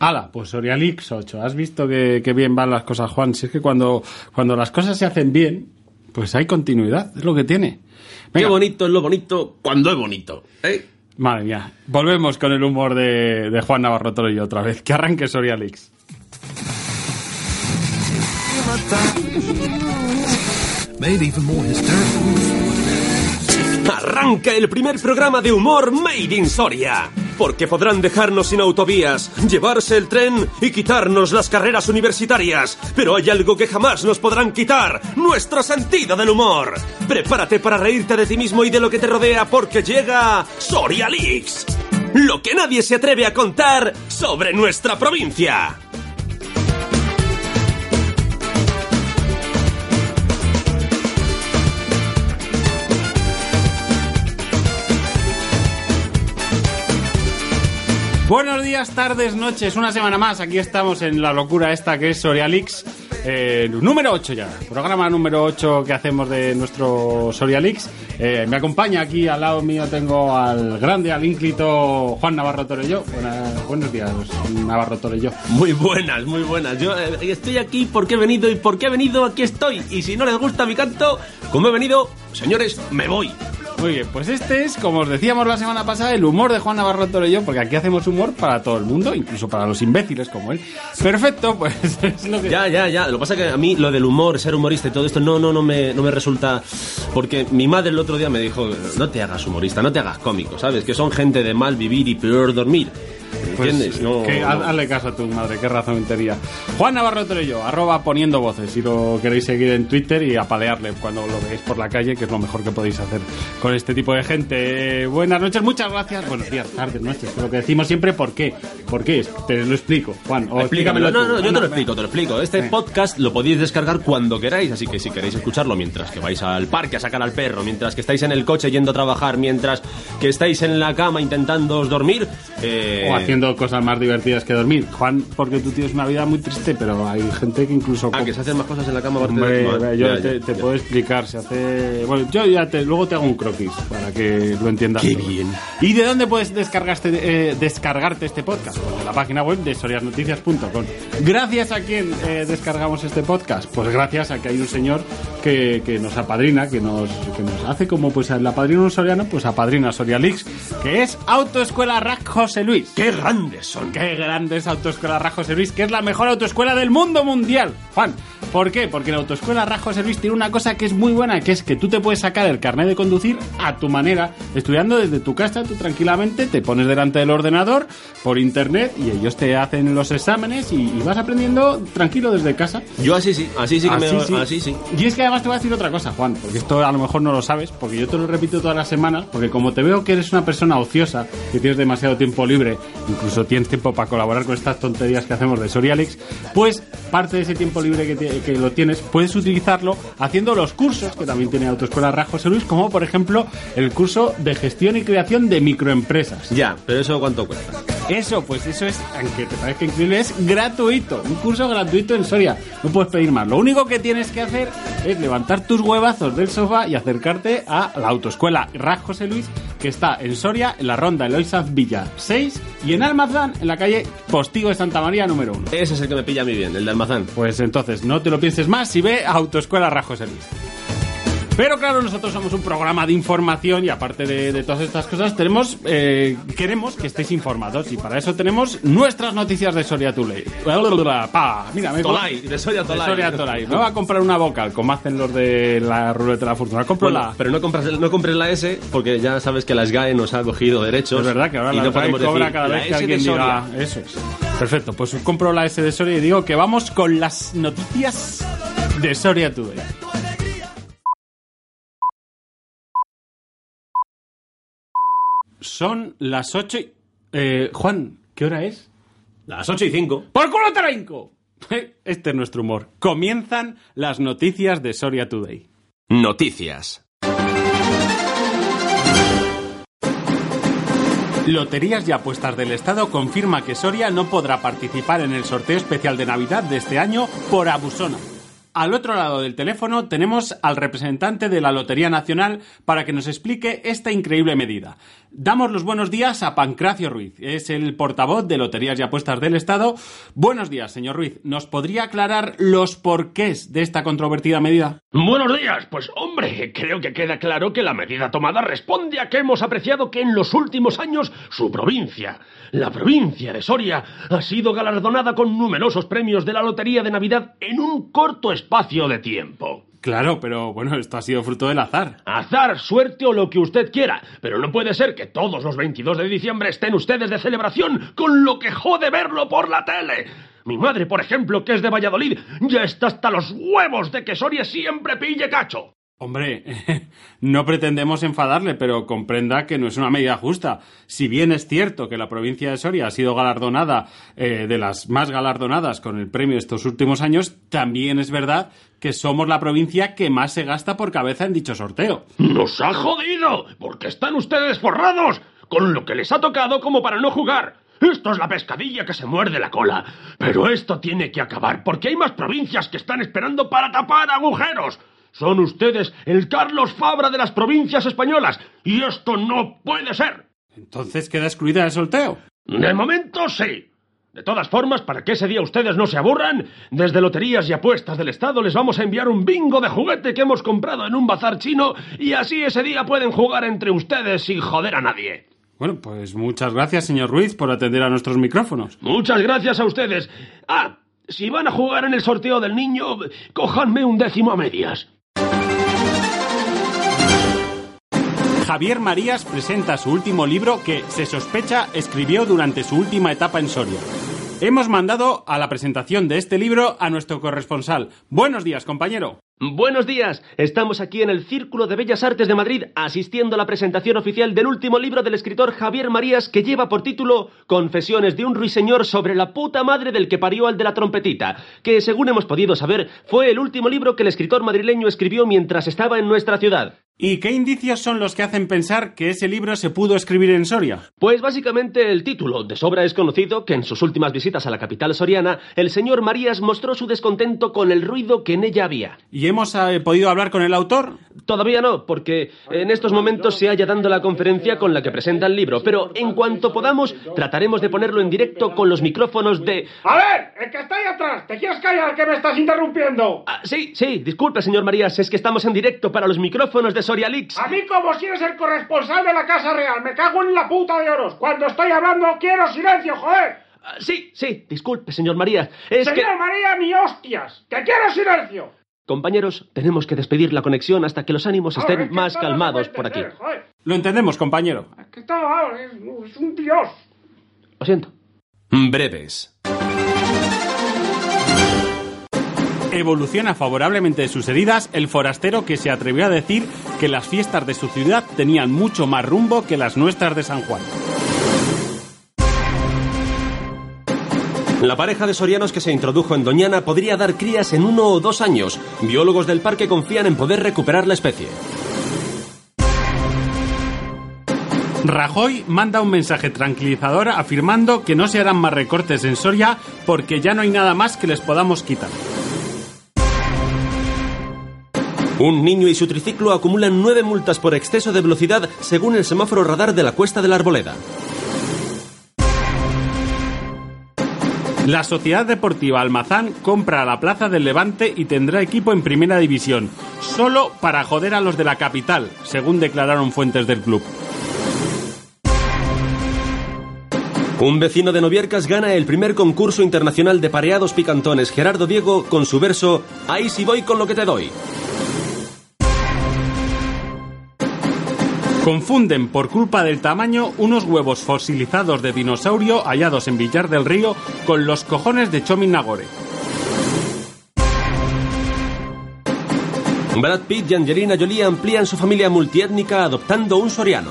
Ala, pues Sorialix 8. ¿Has visto que, que bien van las cosas, Juan? Si es que cuando, cuando las cosas se hacen bien, pues hay continuidad, es lo que tiene. Qué Venga, bonito es lo bonito cuando es bonito. ¿eh? madre mía, volvemos con el humor de, de Juan Navarro Toro y yo otra vez. Que arranque hysterical. Arranca el primer programa de humor Made in Soria. Porque podrán dejarnos sin autovías, llevarse el tren y quitarnos las carreras universitarias. Pero hay algo que jamás nos podrán quitar, nuestro sentido del humor. Prepárate para reírte de ti mismo y de lo que te rodea porque llega Soria Leaks. Lo que nadie se atreve a contar sobre nuestra provincia. Buenos días, tardes, noches, una semana más. Aquí estamos en la locura esta que es Sorialix. eh, número 8 ya, programa número 8 que hacemos de nuestro Sorialix. Eh, me acompaña aquí al lado mío tengo al grande, al ínclito Juan Navarro Torello. Buenos días, Navarro Torello. Muy buenas, muy buenas. Yo eh, estoy aquí porque he venido y porque he venido aquí estoy. Y si no les gusta mi canto, como he venido, señores, me voy. Muy bien, pues este es, como os decíamos la semana pasada, el humor de Juan Navarro Torello, porque aquí hacemos humor para todo el mundo, incluso para los imbéciles como él. Perfecto, pues es lo que... Ya, ya, ya. Lo que pasa es que a mí lo del humor, ser humorista y todo esto, no, no, no me, no me resulta. Porque mi madre el otro día me dijo: no te hagas humorista, no te hagas cómico, ¿sabes? Que son gente de mal vivir y peor dormir. Pues, ¿Entiendes? No, que, no. haz- Hazle caso a tu madre, qué razón tenía. Juan Navarro Torello, arroba poniendo voces, si lo queréis seguir en Twitter y apalearle cuando lo veáis por la calle, que es lo mejor que podéis hacer con este tipo de gente. Eh, buenas noches, muchas gracias. Buenos días, tardes, noches, lo que decimos siempre, ¿por qué? ¿Por qué? Te lo explico, Juan. O Explícamelo. No, tú. no, yo te lo explico, te lo explico. Este Sí. podcast lo podéis descargar cuando queráis, así que si queréis escucharlo mientras que vais al parque a sacar al perro, mientras que estáis en el coche yendo a trabajar, mientras que estáis en la cama intentando dormir, eh, haciendo cosas más divertidas que dormir. Juan, porque tú tienes una vida muy triste, pero hay gente que incluso... Ah, que se hacen más cosas en la cama Hombre, de Vale, yo ya, te, ya, te ya. puedo explicar, se hace... Bueno, yo ya te, luego te hago un croquis para que lo entiendas. Qué todo. bien. ¿Y de dónde puedes descargaste, eh, descargarte este podcast? Pues de la página web de soriasnoticias.com. Gracias a quién eh, descargamos este podcast? Pues gracias a que hay un señor que, que nos apadrina, que nos, que nos hace como pues el apadrino un soriano, pues apadrina Sorialix, que es Autoescuela Rack José Luis. ¡Qué grandes son! Qué grande es Autoescuela Rajo Service, que es la mejor autoescuela del mundo mundial. Juan, ¿por qué? Porque la Autoescuela Rajo Service tiene una cosa que es muy buena, que es que tú te puedes sacar el carnet de conducir a tu manera, estudiando desde tu casa, tú tranquilamente te pones delante del ordenador por internet y ellos te hacen los exámenes y, y vas aprendiendo tranquilo desde casa. Yo así sí, así sí que me... sí. Así sí. Y es que además te voy a decir otra cosa, Juan, porque esto a lo mejor no lo sabes, porque yo te lo repito todas las semanas, porque como te veo que eres una persona ociosa, que tienes demasiado tiempo libre, incluso tienes tiempo para colaborar con estas tonterías que hacemos de Sorialix, pues parte de ese tiempo libre que, lo tienes, puedes utilizarlo haciendo los cursos que también tiene Autoescuela Rajo José Luis, como por ejemplo el curso de gestión y creación de microempresas. Ya, pero eso cuánto cuesta. Eso, pues eso es, aunque te parezca increíble, es gratuito. Un curso gratuito en Soria. No puedes pedir más. Lo único que tienes que hacer es levantar tus huevazos del sofá y acercarte a la autoescuela Raj José Luis, que está en Soria, en la ronda Eloisaz Villa 6 y en Almazán, en la calle Postigo de Santa María número 1. Ese es el que me pilla a mí bien, el de almazán. Pues entonces, no te lo pienses más si ve a Autoescuela Raj José Luis. Pero claro, nosotros somos un programa de información y aparte de, de todas estas cosas, tenemos eh, queremos que estéis informados y para eso tenemos nuestras noticias de Soria Tuley. Mira, me Tolai, de Soria de Tolai. Soria Tolai. Me voy a comprar una vocal, como hacen los de la ruleta de la fortuna. Compro Bueno, la... pero no compras, no compres la S porque ya sabes que la SGAE nos ha cogido derechos. Es verdad que ahora la no SGAE cobra decir cada vez que de alguien diga eso es. Perfecto, pues compro la S de Soria y digo que vamos con las noticias de Soria Today. Son las 8 y... Eh, Juan, ¿qué hora es? Las 8 y 5. ¡Por culo te la hinco! Este es nuestro humor. Comienzan las noticias de Soria Today. Noticias. Loterías y Apuestas del Estado confirma que Soria no podrá participar en el sorteo especial de Navidad de este año por abusona. al otro lado del teléfono tenemos al representante de la Lotería Nacional para que nos explique esta increíble medida. Damos los buenos días a Pancracio Ruiz, es el portavoz de Loterías y Apuestas del Estado. Buenos días, señor Ruiz. ¿Nos podría aclarar los porqués de esta controvertida medida? Buenos días. Pues hombre, creo que queda claro que la medida tomada responde a que hemos apreciado que en los últimos años su provincia, la provincia de Soria, ha sido galardonada con numerosos premios de la Lotería de Navidad en un corto espacio de tiempo. Claro, pero bueno, esto ha sido fruto del azar. Azar, suerte o lo que usted quiera, pero no puede ser que todos los 22 de diciembre estén ustedes de celebración con lo que jode verlo por la tele. Mi madre, por ejemplo, que es de Valladolid, ya está hasta los huevos de que Soria siempre pille cacho. Hombre, no pretendemos enfadarle, pero comprenda que no es una medida justa. Si bien es cierto que la provincia de Soria ha sido galardonada, eh, de las más galardonadas con el premio estos últimos años, también es verdad que somos la provincia que más se gasta por cabeza en dicho sorteo. ¡Nos ha jodido! Porque están ustedes forrados con lo que les ha tocado como para no jugar. Esto es la pescadilla que se muerde la cola. Pero esto tiene que acabar porque hay más provincias que están esperando para tapar agujeros. Son ustedes el Carlos Fabra de las provincias españolas y esto no puede ser. Entonces queda excluida el sorteo. De momento sí. De todas formas, para que ese día ustedes no se aburran, desde Loterías y Apuestas del Estado les vamos a enviar un bingo de juguete que hemos comprado en un bazar chino y así ese día pueden jugar entre ustedes sin joder a nadie. Bueno, pues muchas gracias, señor Ruiz, por atender a nuestros micrófonos. Muchas gracias a ustedes. Ah, si van a jugar en el sorteo del niño, cójanme un décimo a medias. Javier Marías presenta su último libro que, se sospecha, escribió durante su última etapa en Soria. Hemos mandado a la presentación de este libro a nuestro corresponsal. Buenos días, compañero. Buenos días, estamos aquí en el Círculo de Bellas Artes de Madrid asistiendo a la presentación oficial del último libro del escritor Javier Marías que lleva por título Confesiones de un ruiseñor sobre la puta madre del que parió al de la trompetita, que según hemos podido saber fue el último libro que el escritor madrileño escribió mientras estaba en nuestra ciudad. ¿Y qué indicios son los que hacen pensar que ese libro se pudo escribir en Soria? Pues básicamente el título. De sobra es conocido que en sus últimas visitas a la capital soriana, el señor Marías mostró su descontento con el ruido que en ella había. ¿Y hemos eh, podido hablar con el autor? Todavía no, porque en estos momentos se halla dando la conferencia con la que presenta el libro, pero en cuanto podamos trataremos de ponerlo en directo con los micrófonos de... A ver, el que está ahí atrás, ¿te quieres callar que me estás interrumpiendo? Ah, sí, sí, disculpe, señor Marías, es que estamos en directo para los micrófonos de Soria Leaks. A mí como si eres el corresponsal de la Casa Real, me cago en la puta de oros. Cuando estoy hablando quiero silencio, joder. Ah, sí, sí, disculpe, señor Marías. Es Señor que... María, ni hostias, que quiero silencio. Compañeros, tenemos que despedir la conexión hasta que los ánimos Joder, estén es que más calmados por aquí. joder. Lo entendemos, compañero. Es que es, es un dios. Lo siento. Breves. Evoluciona favorablemente de sus heridas el forastero que se atrevió a decir que las fiestas de su ciudad tenían mucho más rumbo que las nuestras de San Juan. La pareja de sorianos que se introdujo en Doñana podría dar crías en uno o dos años. Biólogos del parque confían en poder recuperar la especie. Rajoy manda un mensaje tranquilizador afirmando que no se harán más recortes en Soria porque ya no hay nada más que les podamos quitar. Un niño y su triciclo acumulan nueve multas por exceso de velocidad según el semáforo radar de la Cuesta de la Arboleda. La Sociedad Deportiva Almazán compra la Plaza del Levante y tendrá equipo en Primera División, solo para joder a los de la capital, según declararon fuentes del club. Un vecino de Noviercas gana el primer concurso internacional de pareados picantones Gerardo Diego con su verso Ahí sí voy con lo que te doy. Confunden por culpa del tamaño unos huevos fosilizados de dinosaurio hallados en Villar del Río con los cojones de Chomin Nagore. Brad Pitt y Angelina Jolie amplían su familia multiétnica adoptando un soriano.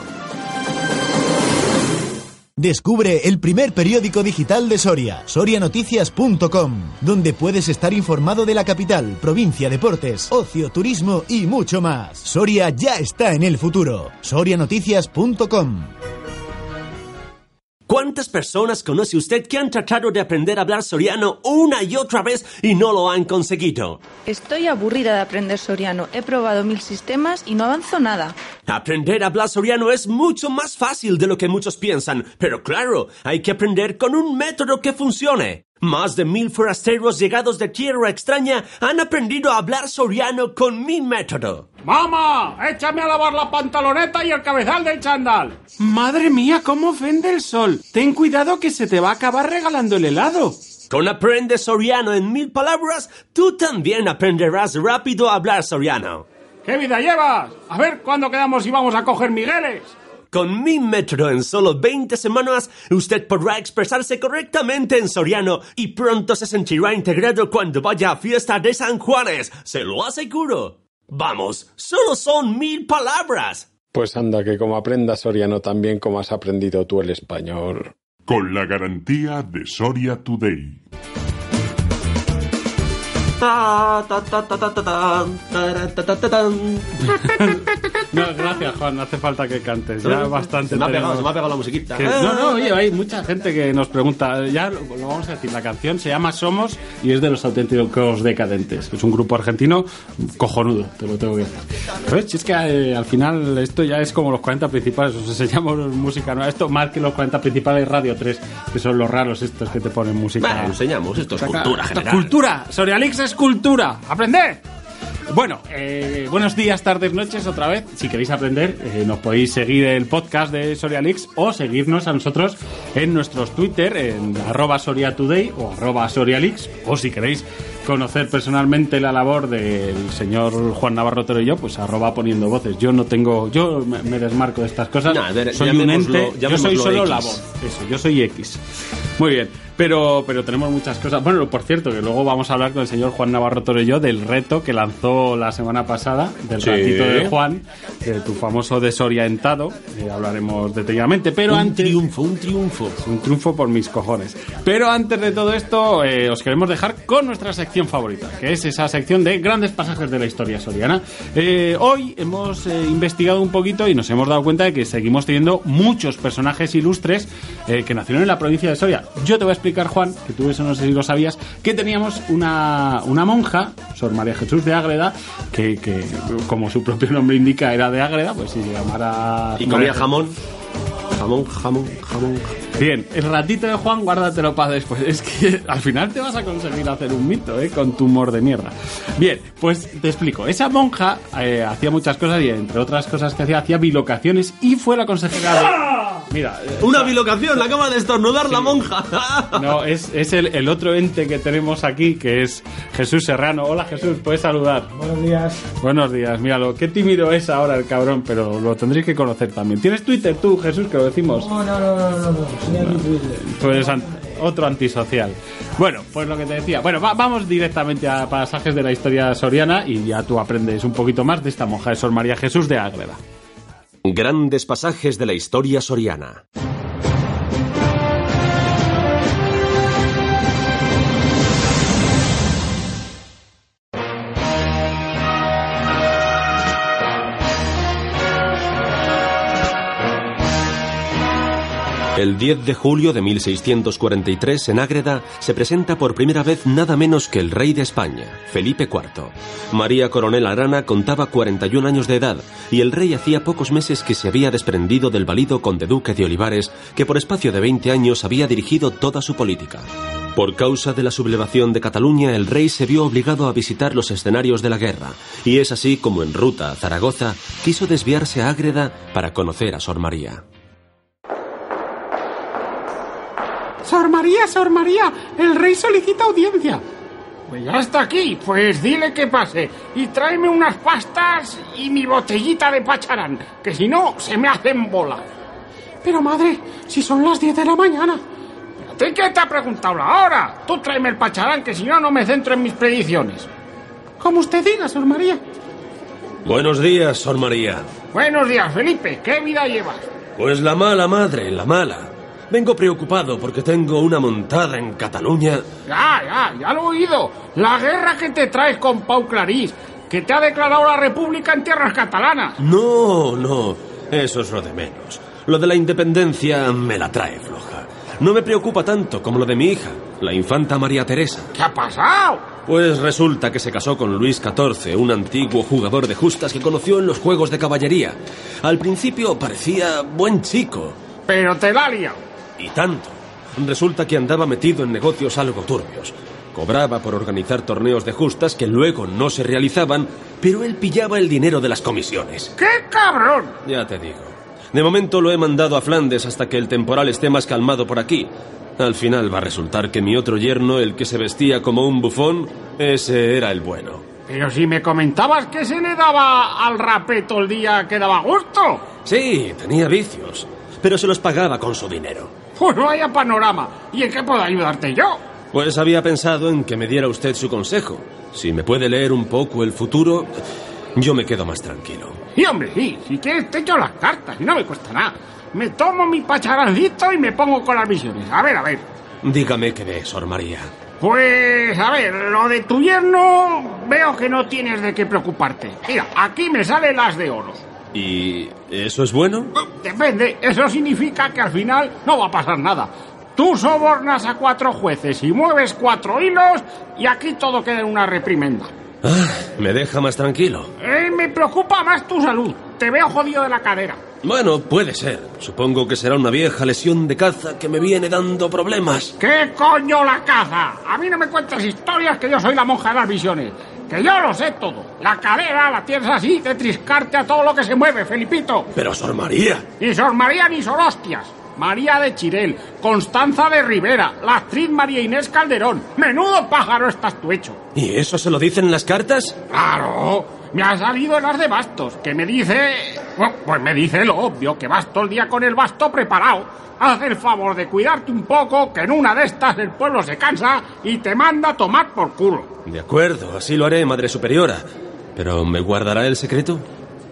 Descubre el primer periódico digital de Soria, sorianoticias.com, donde puedes estar informado de la capital, provincia, deportes, ocio, turismo y mucho más. Soria ya está en el futuro. sorianoticias.com. ¿Cuántas personas conoce usted que han tratado de aprender a hablar soriano una y otra vez y no lo han conseguido? Estoy aburrida de aprender soriano. He probado mil sistemas y no avanzo nada. Aprender a hablar soriano es mucho más fácil de lo que muchos piensan, pero claro, hay que aprender con un método que funcione. Más de mil forasteros llegados de tierra extraña han aprendido a hablar soriano con mi método. ¡Mamá! ¡Échame a lavar la pantaloneta y el cabezal del chandal! Madre mía, cómo ofende el sol. Ten cuidado que se te va a acabar regalando el helado. Con Aprende Soriano en mil palabras, tú también aprenderás rápido a hablar soriano. ¿Qué vida llevas? A ver cuándo quedamos y vamos a coger Migueles. Con mi método en solo 20 semanas, usted podrá expresarse correctamente en soriano y pronto se sentirá integrado cuando vaya a fiesta de San Juanes. Se lo aseguro. Vamos, solo son mil palabras. Pues anda, que como aprendas soriano también como has aprendido tú el español. Con la garantía de Soria Today. No, gracias, Juan, no hace falta que cantes. Ya bastante. Se me ha pegado, se me ha pegado la musiquita. Que- no, no, oye, hay mucha gente que nos pregunta, ya lo, lo vamos a decir, la canción se llama Somos y es de los auténticos decadentes. Es un grupo argentino cojonudo, te lo tengo que decir. Pero es, es que eh, al final esto ya es como los 40 principales, os enseñamos música nueva. Esto más que los 40 principales Radio 3, que son los raros estos que te ponen música. Bueno, enseñamos, esto es cultura general. Cultura, Sorialix es cultura. ¡Aprended! Bueno, eh, buenos días, tardes, noches otra vez. Si queréis aprender, eh, nos podéis seguir el podcast de Sorialix o seguirnos a nosotros en nuestros Twitter, en arroba SoriaToday o arroba Sorialix. O si queréis conocer personalmente la labor del señor Juan Navarro Toro y yo, pues arroba poniendo voces. Yo no tengo, yo me, desmarco de estas cosas. No, a ver, soy un ente, yo soy solo X. la voz. Eso, yo soy X. Muy bien, pero, pero tenemos muchas cosas. Bueno, por cierto, que luego vamos a hablar con el señor Juan Navarro Toro y yo del reto que lanzó la semana pasada, del Sí. ratito de Juan, de tu famoso desorientado. Eh, hablaremos detalladamente, pero Un antes... triunfo, un triunfo. Un triunfo por mis cojones. Pero antes de todo esto, eh, os queremos dejar con nuestra sección favorita, que es esa sección de grandes pasajes de la historia soriana. Eh, hoy hemos eh, investigado un poquito y nos hemos dado cuenta de que seguimos teniendo muchos personajes ilustres que nacieron en la provincia de Soria. Yo te voy a explicar, Juan, que tú eso no sé si lo sabías, que teníamos una, una monja, Sor María Jesús de Ágreda, que, que, como su propio nombre indica era de Ágreda, pues si se llamara... Y comía jamón. Jamón, jamón, jamón. Bien, el ratito de Juan, guárdatelo para después. Es que al final te vas a conseguir hacer un mito, ¿eh? Con tu humor de mierda. Bien, pues te explico. Esa monja eh, hacía muchas cosas y entre otras cosas que hacía, hacía bilocaciones y fue la consejera de... Mira, eh, Una bilocación, la acaba de estornudar la monja. no, es, es el, el otro ente que tenemos aquí, que es Jesús Serrano. Hola Jesús, puedes saludar. Buenos días. Buenos días, míralo, qué tímido es ahora el cabrón, pero lo tendréis que conocer también. ¿Tienes Twitter tú, Jesús, que lo decimos? No, no, no, no, no, no. Soy aquí Twitter. Tú eres an- otro antisocial. Bueno, pues lo que te decía. Bueno, va- vamos directamente a pasajes de la historia soriana y ya tú aprendes un poquito más de esta monja de Sor María Jesús de Ágreda. Grandes pasajes de la historia soriana. El 10 de julio de 1643 en Ágreda se presenta por primera vez nada menos que el rey de España, Felipe IV. María Coronel Arana contaba 41 años de edad y el rey hacía pocos meses que se había desprendido del valido conde duque de Olivares que por espacio de 20 años había dirigido toda su política. Por causa de la sublevación de Cataluña, el rey se vio obligado a visitar los escenarios de la guerra, y es así como en ruta a Zaragoza quiso desviarse a Ágreda para conocer a Sor María. Sor María, Sor María, el rey solicita audiencia. Pues ya está aquí, pues dile que pase y tráeme unas pastas y mi botellita de pacharán, que si no se me hacen bola. Pero madre, si son las 10 de la mañana. ¿Pero qué te ha preguntado la hora? Tú tráeme el pacharán, que si no, no me centro en mis predicciones. Como usted diga, Sor María. Buenos días, Sor María. Buenos días, Felipe. ¿Qué vida llevas? Pues la mala madre, la mala. Vengo preocupado porque tengo una montada en Cataluña. Ya, ya, ya lo he oído. La guerra que te traes con Pau Clarís, que te ha declarado la república en tierras catalanas. No, no, eso es lo de menos. Lo de la independencia me la trae floja. no me preocupa tanto como lo de mi hija, la infanta María Teresa. ¿Qué ha pasado? Pues resulta que se casó con Luis XIV, un antiguo jugador de justas que conoció en los juegos de caballería. Al principio parecía buen chico. Pero te la ha liado. Y tanto. Resulta que andaba metido en negocios algo turbios. Cobraba por organizar torneos de justas que luego no se realizaban, pero él pillaba el dinero de las comisiones. ¡Qué cabrón! Ya te digo. De momento lo he mandado a Flandes hasta que el temporal esté más calmado por aquí. Al final va a resultar que mi otro yerno, el que se vestía como un bufón, ese era el bueno. Pero si me comentabas que se le daba al rapé todo el día que daba gusto. Sí, tenía vicios, pero se los pagaba con su dinero. Pues no haya panorama. ¿Y en qué puedo ayudarte yo? Pues había pensado en que me diera usted su consejo. Si me puede leer un poco el futuro, yo me quedo más tranquilo. Y hombre, sí, si quieres te echo las cartas y no me cuesta nada. Me tomo mi pacharancito y me pongo con las visiones. A ver, a ver. Dígame qué ve, Sor María. Pues, a ver, lo de tu yerno veo que no tienes de qué preocuparte. Mira, aquí me salen las de oro. ¿Y eso es bueno? Depende, eso significa que al final no va a pasar nada. Tú sobornas a cuatro jueces y mueves cuatro hilos y aquí todo queda en una reprimenda. Ah, me deja más tranquilo. Eh, me preocupa más tu salud. Te veo jodido de la cadera. Bueno, puede ser. Supongo que será una vieja lesión de caza que me viene dando problemas. ¿Qué coño la caza? A mí no me cuentas historias que yo soy la monja de las visiones. Que yo lo sé todo. La cadera la tienes así de triscarte a todo lo que se mueve, Felipito. Pero Sor María. Ni Sor María ni Sor Hostias. María de Chirel, Constanza de Rivera, la actriz María Inés Calderón. Menudo pájaro estás tú hecho. ¿Y eso se lo dicen las cartas? Claro, me ha salido en las de bastos, que me dice... Pues me dice lo obvio, que vas todo el día con el basto preparado. Haz el favor de cuidarte un poco, que en una de estas el pueblo se cansa y te manda a tomar por culo. De acuerdo, así lo haré, Madre Superiora. ¿Pero me guardará el secreto?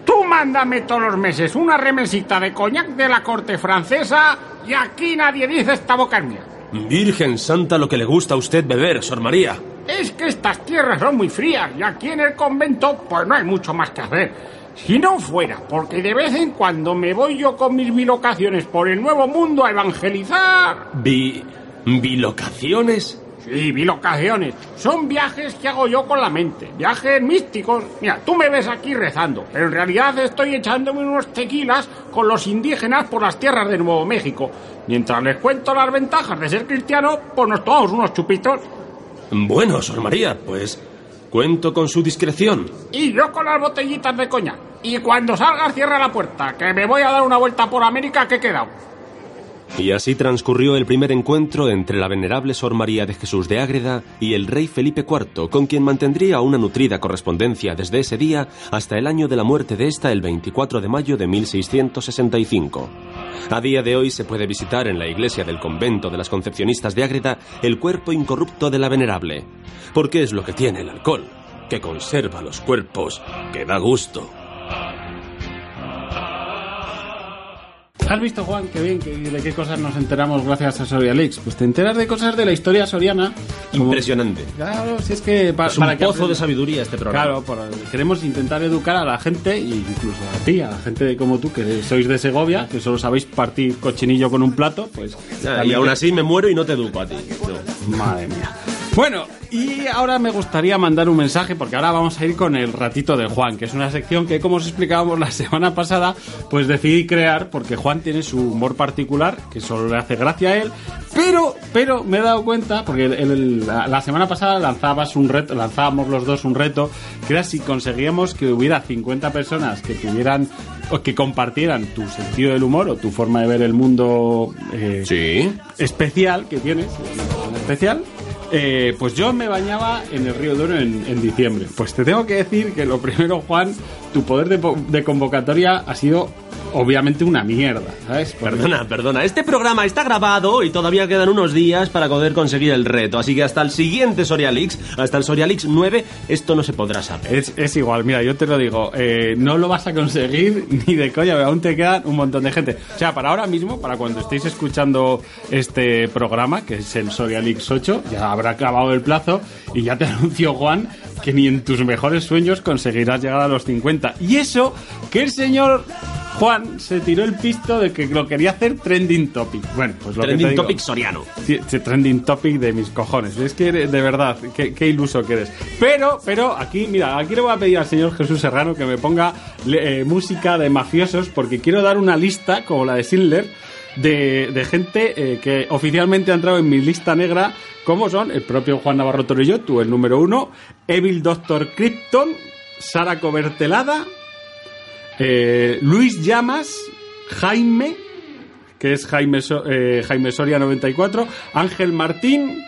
Tú mándame todos los meses una remesita de coñac de la corte francesa y aquí nadie dice esta boca es mía. Virgen Santa, lo que le gusta a usted beber, Sor María. Es que estas tierras son muy frías y aquí en el convento pues no hay mucho más que hacer. Si no fuera, porque de vez en cuando me voy yo con mis bilocaciones por el nuevo mundo a evangelizar. ¿Vi... bilocaciones? Sí, bilocaciones. Son viajes que hago yo con la mente. Viajes místicos. Mira, tú me ves aquí rezando, pero en realidad estoy echándome unos tequilas con los indígenas por las tierras de Nuevo México. Mientras les cuento las ventajas de ser cristiano, pues nos tomamos unos chupitos. Bueno, Sor María, pues cuento con su discreción. Y yo con las botellitas de coña. Y cuando salgas cierra la puerta, que me voy a dar una vuelta por América que he quedado. Y así transcurrió el primer encuentro entre la venerable Sor María de Jesús de Ágreda y el rey Felipe IV, con quien mantendría una nutrida correspondencia desde ese día hasta el año de la muerte de esta el 24 de mayo de 1665. A día de hoy se puede visitar en la iglesia del convento de las Concepcionistas de Ágreda el cuerpo incorrupto de la venerable, porque es lo que tiene el alcohol, que conserva los cuerpos, que da gusto. ¿Has visto, Juan, qué bien, que- de qué cosas nos enteramos gracias a Soria Leaks? Pues te enteras de cosas de la historia soriana. como- Impresionante. Claro, si es que pa- Es un para que pozo de aprendas. sabiduría este programa. Claro, por- queremos intentar educar a la gente, e incluso a ti, a la gente de como tú, que sois de Segovia, que solo sabéis partir cochinillo con un plato, pues... Ah, y aún te- así me muero y no te educo a ti. No. Madre mía. Bueno, y ahora me gustaría mandar un mensaje porque ahora vamos a ir con el ratito de Juan, que es una sección que, como os explicábamos la semana pasada, pues decidí crear porque Juan tiene su humor particular, que solo le hace gracia a él, pero, pero me he dado cuenta, porque el- el- la, la semana pasada lanzabas un reto, lanzábamos los dos un reto, que era si conseguíamos que hubiera 50 personas que tuvieran o que compartieran tu sentido del humor o tu forma de ver el mundo eh, Sí. especial que tienes, especial, eh, pues yo me bañaba en el río Duero en, diciembre. Pues te tengo que decir que lo primero, Juan, tu poder de, po- de convocatoria ha sido obviamente una mierda, ¿sabes? Porque- Perdona, perdona. Este programa está grabado y todavía quedan unos días para poder conseguir el reto. Así que hasta el siguiente Sorialix, hasta el Sorialix 9, esto no se podrá saber. Es, es igual, mira, yo te lo digo, eh, no lo vas a conseguir ni de coña, aún te quedan un montón de gente. O sea, para ahora mismo, para cuando estéis escuchando este programa, que es el Sorialix 8, ya habrá acabado el plazo y ya te anunció Juan que ni en tus mejores sueños conseguirás llegar a los 50. Y eso, que el señor Juan se tiró el pisto de que lo quería hacer trending topic. Bueno, pues lo que te Trending digo. topic soriano. Sí, sí, trending topic de mis cojones. Es que de verdad, qué, qué iluso que eres. Pero, pero aquí, mira, aquí le voy a pedir al señor Jesús Serrano que me ponga eh, música de mafiosos porque quiero dar una lista, como la de Schindler, de, de gente eh, que oficialmente ha entrado en mi lista negra, como son el propio Juan Navarro Torello, tú el número uno, Evil Doctor Krypton, Sara Cobertelada, eh, Luis Llamas, Jaime, que es Jaime, So- eh, Jaime Soria 94, Ángel Martín,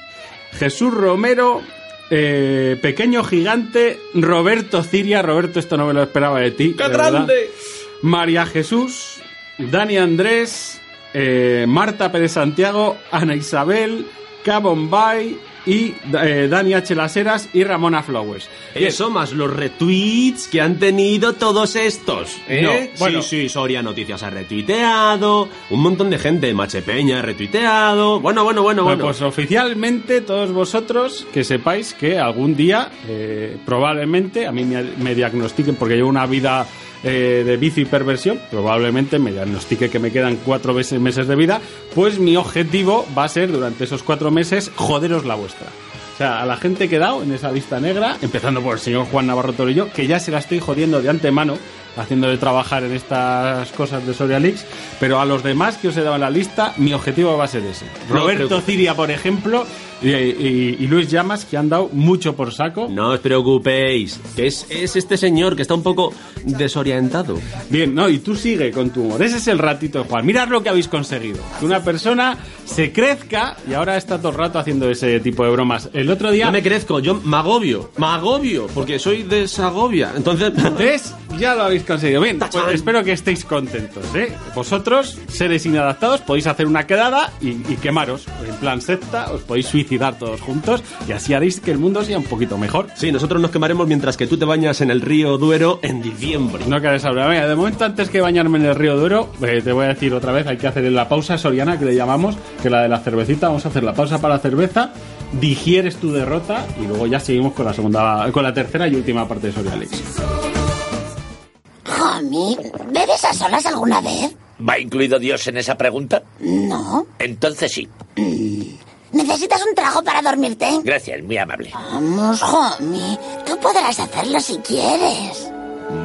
Jesús Romero, eh, Pequeño Gigante, Roberto Ciria, Roberto, esto no me lo esperaba de ti. ¡Qué de grande! María Jesús, Dani Andrés, Marta Pérez Santiago, Ana Isabel, Cabombay y eh, Dani H. Laseras y Ramona Flowers. Eso más los retweets que han tenido todos estos. ¿eh? No, bueno. Sí, sí, Soria Noticias ha retuiteado, un montón de gente, Mache Peña ha retuiteado. Bueno, bueno, bueno, Bueno, bueno. pues oficialmente todos vosotros que sepáis que algún día, eh, probablemente, a mí me, me diagnostiquen, porque llevo una vida eh, de vicio y perversión, probablemente me diagnostique que me quedan cuatro meses, meses de vida, pues mi objetivo va a ser durante esos cuatro meses joderos la vuestra. O sea, a la gente que he dado en esa lista negra, empezando por el señor Juan Navarro Torillo, que ya se la estoy jodiendo de antemano, haciéndole trabajar en estas cosas de Soria Leaks, pero a los demás que os he dado en la lista, mi objetivo va a ser ese. No, Roberto Ciria, por ejemplo, y, y- y Luis Llamas, que han dado mucho por saco. No os preocupéis, que es, es este señor que está un poco desorientado. Bien, no, y tú sigue con tu humor. Ese es el ratito de Juan. Mirad lo que habéis conseguido. Que una persona se crezca y ahora está todo el rato haciendo ese tipo de bromas. El otro día... Yo me crezco, yo me agobio, me agobio, porque soy de Sagovia. Entonces, ¿Ves? Ya lo habéis conseguido. Bien, pues espero que estéis contentos, ¿eh? Vosotros, seres inadaptados, podéis hacer una quedada y, y quemaros. En plan secta, os podéis suicidar todos juntos y así haréis que el mundo sea un poquito mejor. sí, nosotros nos quemaremos mientras que tú te bañas en el río Duero en diciembre. No queréis hablar. Venga, de momento, antes que bañarme en el río Duero, eh, te voy a decir otra vez, hay que hacer la pausa soriana que le llamamos, que la de la cervecita. Vamos a hacer la pausa para la cerveza, digieres tu derrota y luego ya seguimos con la segunda, con la tercera y última parte de Sorialex. Jomi, ¿bebes a solas alguna vez? ¿Va incluido Dios en esa pregunta? No. Entonces sí. ¿Necesitas un trago para dormirte? Gracias, muy amable. Vamos, Jomi. Tú podrás hacerlo si quieres.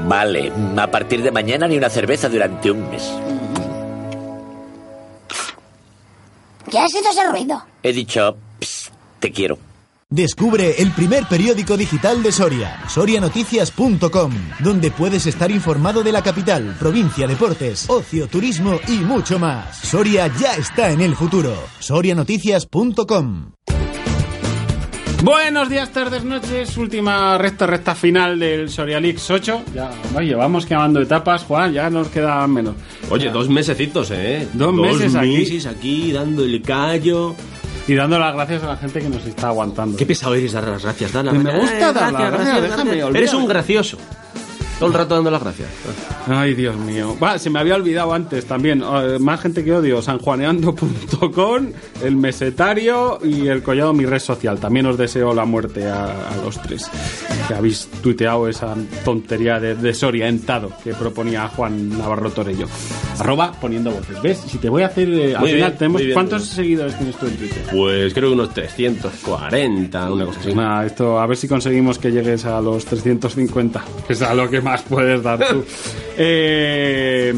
Vale, a partir de mañana ni una cerveza durante un mes. ¿Qué ha sido ese ruido? He dicho, "Psst, te quiero. Descubre el primer periódico digital de Soria, sorianoticias.com, donde puedes estar informado de la capital, provincia, deportes, ocio, turismo y mucho más. Soria ya está en el futuro. sorianoticias.com. Buenos días, tardes, noches. Última recta, recta final del Sorialix 8. Ya, oye, vamos quemando etapas, Juan, ya nos queda menos. Oye, dos mesecitos, ¿eh? Dos meses aquí. meses aquí, dando el callo. Y dando las gracias a la gente que nos está aguantando. Qué pesado eres dar las gracias, las Me gracias. gusta Eh, dar las gracias, déjame, olvídame. Eres un gracioso. Todo el rato dando las gracias. Ay, Dios mío. Va, se me había olvidado antes también. eh, más gente que odio. Sanjuaneando.com, el mesetario y el collado mi red social. También os deseo la muerte a, a los tres. Que habéis tuiteado esa tontería de desorientado que proponía Juan Navarro Torello. Arroba poniendo voces. ¿Ves? Si te voy a hacer. eh, al Muy final, bien, tenemos, bien, ¿cuántos bien. seguidores tienes tú en Twitter? Pues creo que unos 340, una cosa así. Esto, a ver si conseguimos que llegues a los 350, que es a lo que más puedes dar tú. Eh,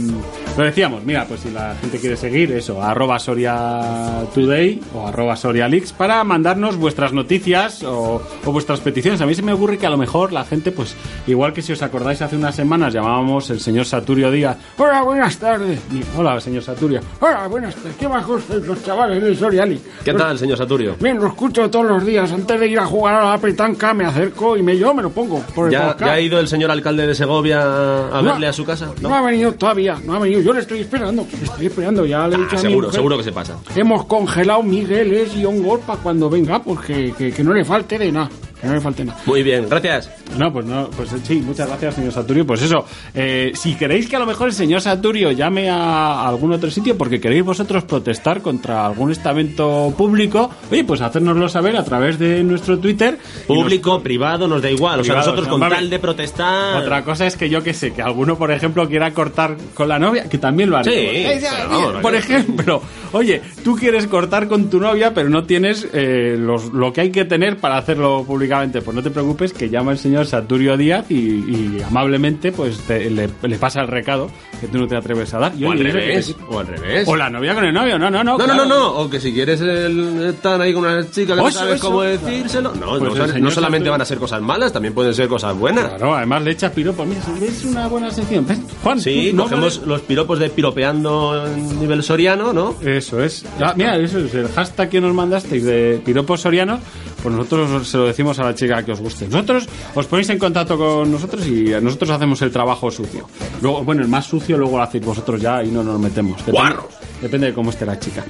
lo decíamos, mira, pues si la gente quiere seguir eso, arroba Soria Today o arroba Soria Leaks para mandarnos vuestras noticias o, o vuestras peticiones. A mí se me ocurre que a lo mejor la gente, pues igual que si os acordáis hace unas semanas llamábamos el señor Saturio Díaz. Hola, buenas tardes. Y, Hola, señor Saturio. Hola, buenas tardes. ¿Qué bajos los chavales del Soriali? ¿Qué tal, señor Saturio? Bien, lo escucho todos los días. Antes de ir a jugar a la petanca me acerco y me yo me lo pongo por el ¿Ya, ya ha ido el señor alcalde de Segovia a No. verle a su casa? No. ha venido todavía, no ha venido. Yo le estoy esperando, le estoy esperando. Ya le he Ah, dicho a mi seguro, mujer. seguro que se pasa. Hemos congelado Migueles y un gol para cuando venga, pues que, que- que no le falte de nada. Que no me falte nada. Muy bien, gracias. No, pues no, pues sí, muchas gracias, señor Saturio. Pues eso, eh, si queréis que a lo mejor el señor Saturio llame a algún otro sitio porque queréis vosotros protestar contra algún estamento público, oye, pues hacérnoslo saber a través de nuestro Twitter. y nos- Público, privado, nos da igual. O sea, Privado, nosotros o sea, con vale. tal de protestar. Otra cosa es que yo que sé, que alguno, por ejemplo, quiera cortar con la novia, que también lo haré. Sí, Eh, vamos, por ejemplo, oye, tú quieres cortar con tu novia, pero no tienes eh, los- lo que hay que tener para hacerlo públicamente. Pues no te preocupes, que llama el señor Saturio Díaz y, y amablemente pues te- le, le pasa el recado que tú no te atreves a dar. O al revés, que- o al revés. O la novia con el novio, no, no, no. No, no, claro. no, no. O que si quieres el, estar ahí con una chica que no sabes eso. cómo decírselo. No, Pues no, no solamente van a ser cosas malas, también pueden ser cosas buenas. Claro, además le echas piropos. Mira, es una buena sección. ¿Ves? Juan, Sí, tú no cogemos los piropos de piropeando en nivel soriano, ¿no? Eso es. Ah, mira, eso es el hashtag que nos mandasteis de piropos sorianos. Pues nosotros se lo decimos a la chica que os guste. Nosotros os ponéis en contacto con nosotros y nosotros hacemos el trabajo sucio. Luego, bueno, el más sucio luego lo hacéis vosotros ya y no nos metemos. Guarros. Depende de cómo esté la chica.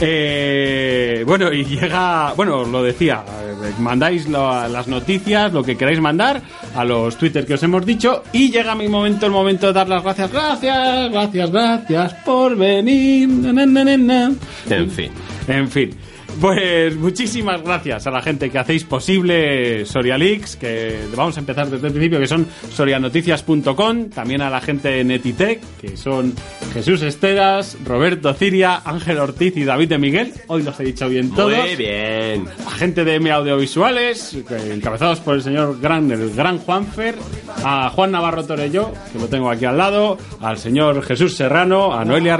Eh, bueno, y llega, bueno, os lo decía, eh, mandáis lo- las noticias, lo que queráis mandar a los Twitter que os hemos dicho y llega mi momento, el momento de dar las gracias. Gracias, gracias, gracias por venir. Na, na, na, na, na. En fin. En fin. Pues muchísimas gracias a la gente que hacéis posible Sorialix, que vamos a empezar desde el principio, que son sorianoticias.com, también a la gente de Netitec, que son Jesús Esteras, Roberto Ciria, Ángel Ortiz y David de Miguel, hoy los he dicho bien todos. Muy bien. A gente de M Audiovisuales, encabezados por el señor Gran, el gran Juanfer, a Juan Navarro Torello, que lo tengo aquí al lado, al señor Jesús Serrano, a Noelia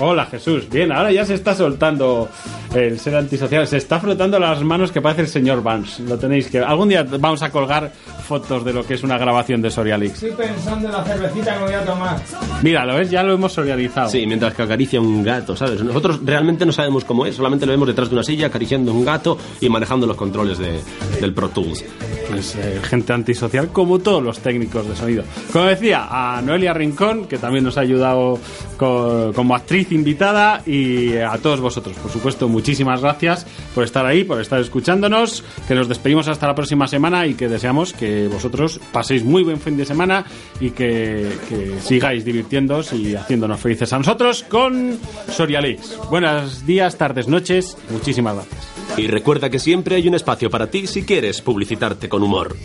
Hola Jesús, bien, ahora ya se está soltando el ser antisocial, se está frotando las manos que parece el señor Vance. Lo tenéis que. Algún día vamos a colgar fotos de lo que es una grabación de Sorialix. Estoy pensando en la cervecita que voy a tomar. Mira, lo ves, ya lo hemos sorializado. Sí, mientras que acaricia un gato, ¿sabes? Nosotros realmente no sabemos cómo es, solamente lo vemos detrás de una silla acariciando un gato y manejando los controles de, del Pro Tools. Pues eh, gente antisocial como todos los técnicos de sonido. Como decía, a Noelia Rincón, que también nos ha ayudado co- como actriz invitada, y a todos vosotros, por supuesto, muchísimas gracias por estar ahí, por estar escuchándonos, que nos despedimos hasta la próxima semana y que deseamos que vosotros paséis muy buen fin de semana y que, que sigáis divirtiéndoos y haciéndonos felices a nosotros con Sorialix. Buenos días, tardes, noches, muchísimas gracias. Y recuerda que siempre hay un espacio para ti si quieres publicitarte con humor.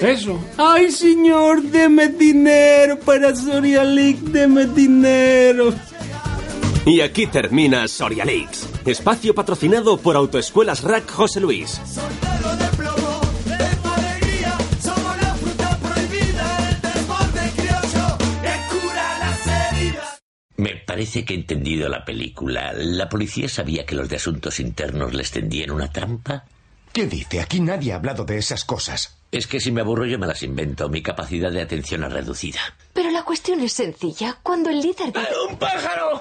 Eso. Ay, señor, deme dinero para Sorialix, deme dinero. Y aquí termina Sorialix, espacio patrocinado por Autoescuelas Rack José Luis. Me parece que he entendido la película. ¿La policía sabía que los de asuntos internos les tendían una trampa? ¿Qué dice? Aquí nadie ha hablado de esas cosas. Es que si me aburro yo me las invento. Mi capacidad de atención es reducida. Pero la cuestión es sencilla. Cuando el líder de... ¡Un pájaro!